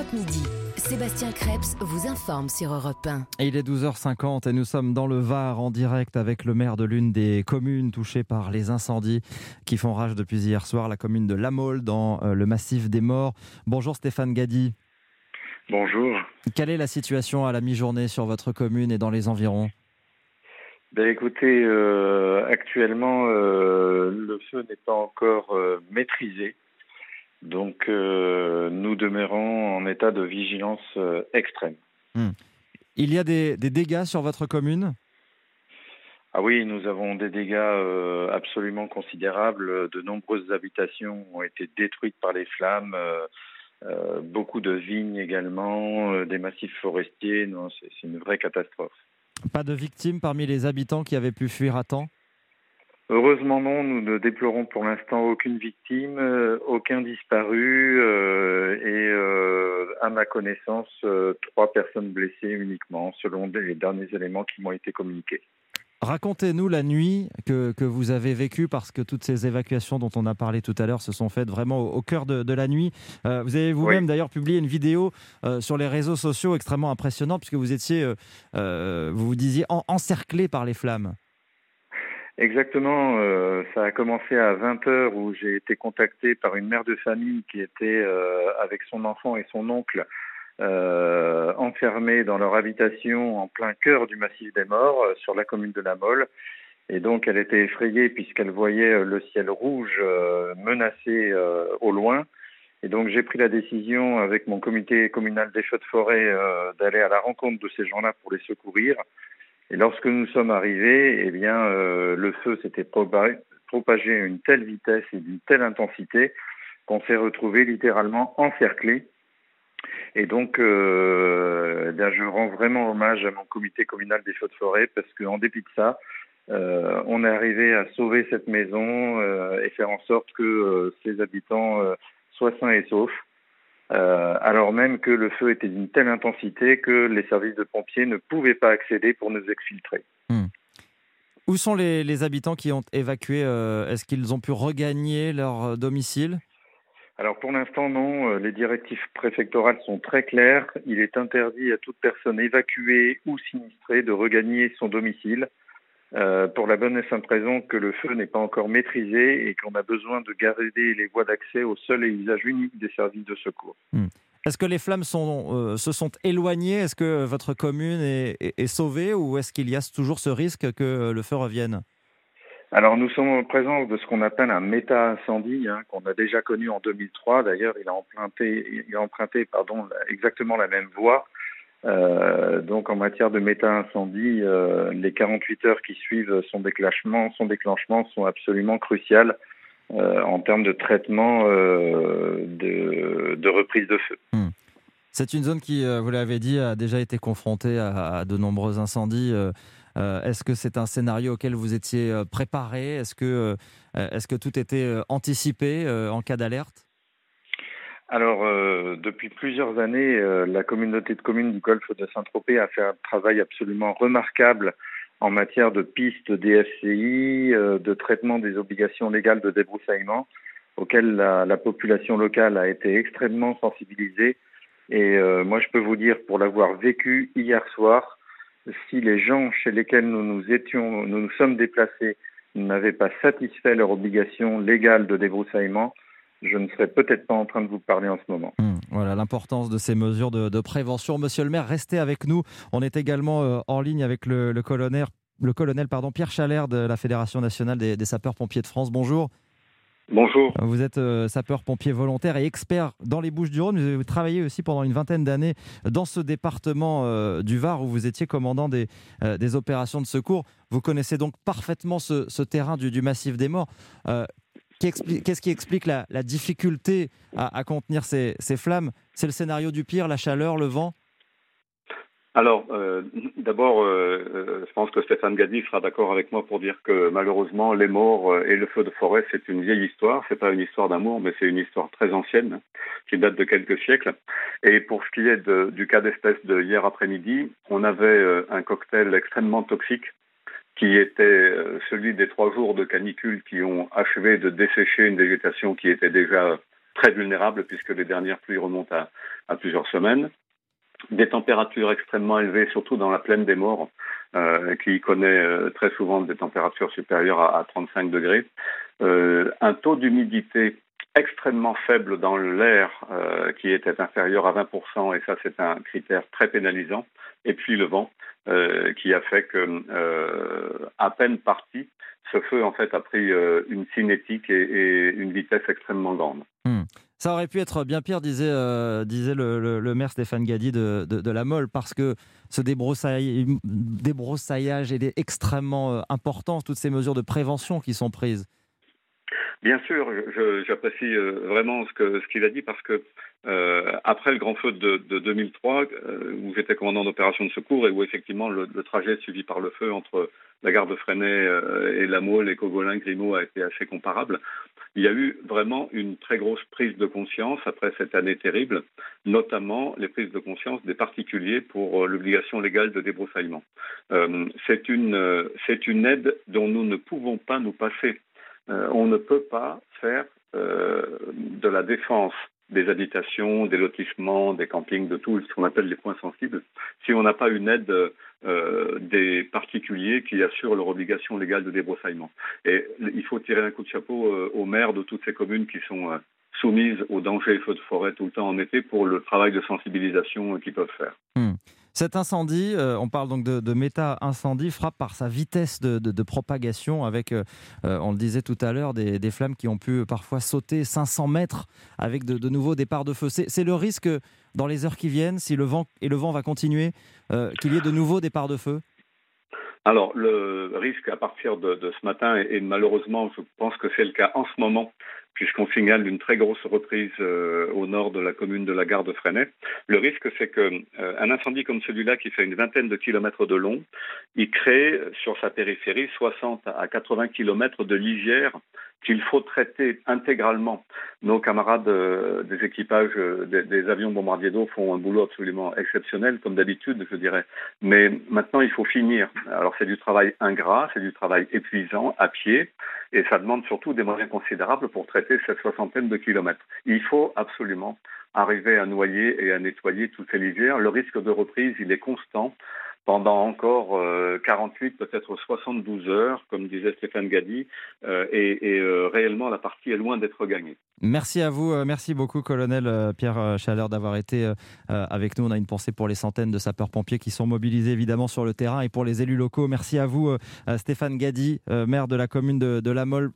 Europe Midi. Sébastien Krebs vous informe sur Europe 1. il est 12h50 et nous sommes dans le Var en direct avec le maire de l'une des communes touchées par les incendies qui font rage depuis hier soir, la commune de La Mole dans euh, le massif des morts. Bonjour Stéphane Gadi. Bonjour. Quelle est la situation à la mi-journée sur votre commune et dans les environs? Ben écoutez, euh, actuellement, euh, le feu n'est pas encore maîtrisé. Donc, euh, nous demeurons en état de vigilance euh, extrême. Hmm. Il y a des, dégâts sur votre commune? Ah oui, nous avons des dégâts euh, absolument considérables. De nombreuses habitations ont été détruites par les flammes. beaucoup de vignes également, des massifs forestiers. c'est une vraie catastrophe. Pas de victimes parmi les habitants qui avaient pu fuir à temps? Heureusement non, nous ne déplorons pour l'instant aucune victime, euh, aucun disparu euh, et euh, à ma connaissance trois personnes blessées uniquement selon les derniers éléments qui m'ont été communiqués. Racontez-nous la nuit que, que, vous avez vécue, parce que toutes ces évacuations dont on a parlé tout à l'heure se sont faites vraiment au, cœur de, la nuit. vous avez vous-même d'ailleurs publié une vidéo sur les réseaux sociaux extrêmement impressionnante, puisque vous étiez, vous vous disiez, encerclé par les flammes. Exactement, euh, ça a commencé à 20 heures où j'ai été contacté par une mère de famille qui était euh, avec son enfant et son oncle euh, enfermés dans leur habitation en plein cœur du massif des morts euh, sur la commune de La Mole. Et donc elle était effrayée puisqu'elle voyait le ciel rouge menacé au loin. Et donc j'ai pris la décision avec mon comité communal des feux de forêt d'aller à la rencontre de ces gens-là pour les secourir. Et lorsque nous sommes arrivés, eh bien, euh, le feu s'était propagé, à une telle vitesse et d'une telle intensité qu'on s'est retrouvé littéralement encerclé. Et donc, euh, eh je rends vraiment hommage à mon comité communal des feux de forêt parce qu'en dépit de ça, euh, on est arrivé à sauver cette maison et faire en sorte que ses habitants soient sains et saufs. Euh, alors même que le feu était d'une telle intensité que les services de pompiers ne pouvaient pas accéder pour nous exfiltrer. Hmm. Où sont les, habitants qui ont évacué euh, Est-ce qu'ils ont pu regagner leur euh, domicile? Alors pour l'instant non, les directives préfectorales sont très claires. Il est interdit à toute personne évacuée ou sinistrée de regagner son domicile. Euh, pour la bonne et simple raison que le feu n'est pas encore maîtrisé et qu'on a besoin de garder les voies d'accès au seul et usage unique des services de secours. Hmm. Est-ce que les flammes sont, euh, se sont éloignées? Est-ce que votre commune est, sauvée ou est-ce qu'il y a toujours ce risque que le feu revienne? Alors nous sommes en présence de ce qu'on appelle un méta-incendie, hein, qu'on a déjà connu en 2003. D'ailleurs, il a emprunté, il a emprunté pardon, exactement la même voie. Euh, donc en matière de méta-incendie, euh, les 48 heures qui suivent son déclenchement, son déclenchement sont absolument cruciales euh, en termes de traitement de, reprise de feu. Hmm. C'est une zone qui, vous l'avez dit, a déjà été confrontée à, de nombreux incendies. Est-ce que c'est un scénario auquel vous étiez préparé? Est-ce que tout était anticipé en cas d'alerte? Alors, euh, depuis plusieurs années, euh, la communauté de communes du Golfe de Saint-Tropez a fait un travail absolument remarquable en matière de pistes DFCI, euh, de traitement des obligations légales de débroussaillement, auxquelles la, la population locale a été extrêmement sensibilisée. Et moi, je peux vous dire, pour l'avoir vécu hier soir, si les gens chez lesquels nous nous étions, nous nous sommes déplacés, n'avaient pas satisfait leur obligation légale de débroussaillement, je ne serais peut-être pas en train de vous parler en ce moment. Hmm, voilà l'importance de ces mesures de, prévention. Monsieur le maire, restez avec nous. On est également euh, en ligne avec le, colonel, le colonel pardon, Pierre Chalère de la Fédération nationale des, sapeurs-pompiers de France. Bonjour. Bonjour. Vous êtes euh, sapeur-pompier volontaire et expert dans les Bouches-du-Rhône. Vous avez travaillé aussi pendant une vingtaine d'années dans ce département euh, du Var où vous étiez commandant des, des, opérations de secours. Vous connaissez donc parfaitement ce, terrain du, du, massif des morts. Qu'est-ce qui explique la, difficulté à, contenir ces, flammes? C'est le scénario du pire, la chaleur, le vent? Alors, euh, d'abord, euh, euh, je pense que Stéphane Gadi sera d'accord avec moi pour dire que malheureusement, les morts et le feu de forêt, c'est une vieille histoire. C'est pas une histoire d'amour, mais c'est une histoire très ancienne qui date de quelques siècles. Et pour ce qui est du cas d'espèce de hier après-midi, on avait un cocktail extrêmement toxique qui était euh, celui des trois jours de canicule qui ont achevé de dessécher une végétation qui était déjà très vulnérable puisque les dernières pluies remontent à plusieurs semaines. Des températures extrêmement élevées, surtout dans la plaine des morts, euh, qui connaît euh, très souvent des températures supérieures à, 35 degrés. Un taux d'humidité extrêmement faible dans l'air qui était inférieur à 20%, et ça c'est un critère très pénalisant, et puis le vent qui a fait que, euh, à peine parti, ce feu en fait a pris une cinétique et, une vitesse extrêmement grande. Hmm. Ça aurait pu être bien pire, disait, disait le, maire Stéphane Gadi de, de, la Molle, parce que ce débroussaillage est extrêmement important, toutes ces mesures de prévention qui sont prises. Bien sûr, j'apprécie euh, vraiment ce que ce qu'il a dit parce que euh, après le grand feu de, de 2003, euh, où j'étais commandant d'opération de secours et où effectivement le, trajet suivi par le feu entre la gare de Freinet euh, et la Mole et Cogolin Grimaud a été assez comparable. Il y a eu vraiment une très grosse prise de conscience après cette année terrible, notamment les prises de conscience des particuliers pour l'obligation légale de débroussaillement. c'est une c'est une aide dont nous ne pouvons pas nous passer. Euh, on ne peut pas faire euh, de la défense des habitations, des lotissements, des campings, de tout ce qu'on appelle les points sensibles, si on n'a pas une aide euh, des particuliers qui assurent leur obligation légale de débroussaillement. Et il faut tirer un coup de chapeau aux maires de toutes ces communes qui sont soumises aux dangers et feux de forêt tout le temps en été pour le travail de sensibilisation qu'ils peuvent faire. Hmm. Cet incendie, euh, on parle donc de, méta-incendie, frappe par sa vitesse de, propagation avec, euh, euh, on le disait tout à l'heure, des, flammes qui ont pu parfois sauter 500 mètres avec de, nouveaux départs de feu. C'est le risque dans les heures qui viennent, si le vent, et le vent va continuer, qu'il y ait de nouveaux départs de feu? Alors, le risque à partir de, ce matin, et, malheureusement, je pense que c'est le cas en ce moment, puisqu'on signale une très grosse reprise euh, au nord de la commune de la gare de Freinet. Le risque, c'est qu'un euh, incendie comme celui-là, qui fait une vingtaine de kilomètres de long, il crée sur sa périphérie 60 à 80 kilomètres de lisière qu'il faut traiter intégralement. Nos camarades euh, des équipages euh, des, avions bombardiers d'eau font un boulot absolument exceptionnel, comme d'habitude, je dirais. Mais maintenant, il faut finir. Alors, c'est du travail ingrat, c'est du travail épuisant, à pied, et ça demande surtout des moyens considérables pour traiter cette soixantaine de kilomètres. Il faut absolument arriver à noyer et à nettoyer toutes ces lisières. Le risque de reprise, il est constant pendant encore 48, euh, peut-être 72 heures, comme disait Stéphane Gadi, euh, et, euh, réellement la partie est loin d'être gagnée. Merci à vous, merci beaucoup, colonel Pierre Chaleur, d'avoir été avec nous. On a une pensée pour les centaines de sapeurs-pompiers qui sont mobilisés évidemment sur le terrain et pour les élus locaux. Merci à vous, Stéphane Gadi, maire de la commune de, de La Mole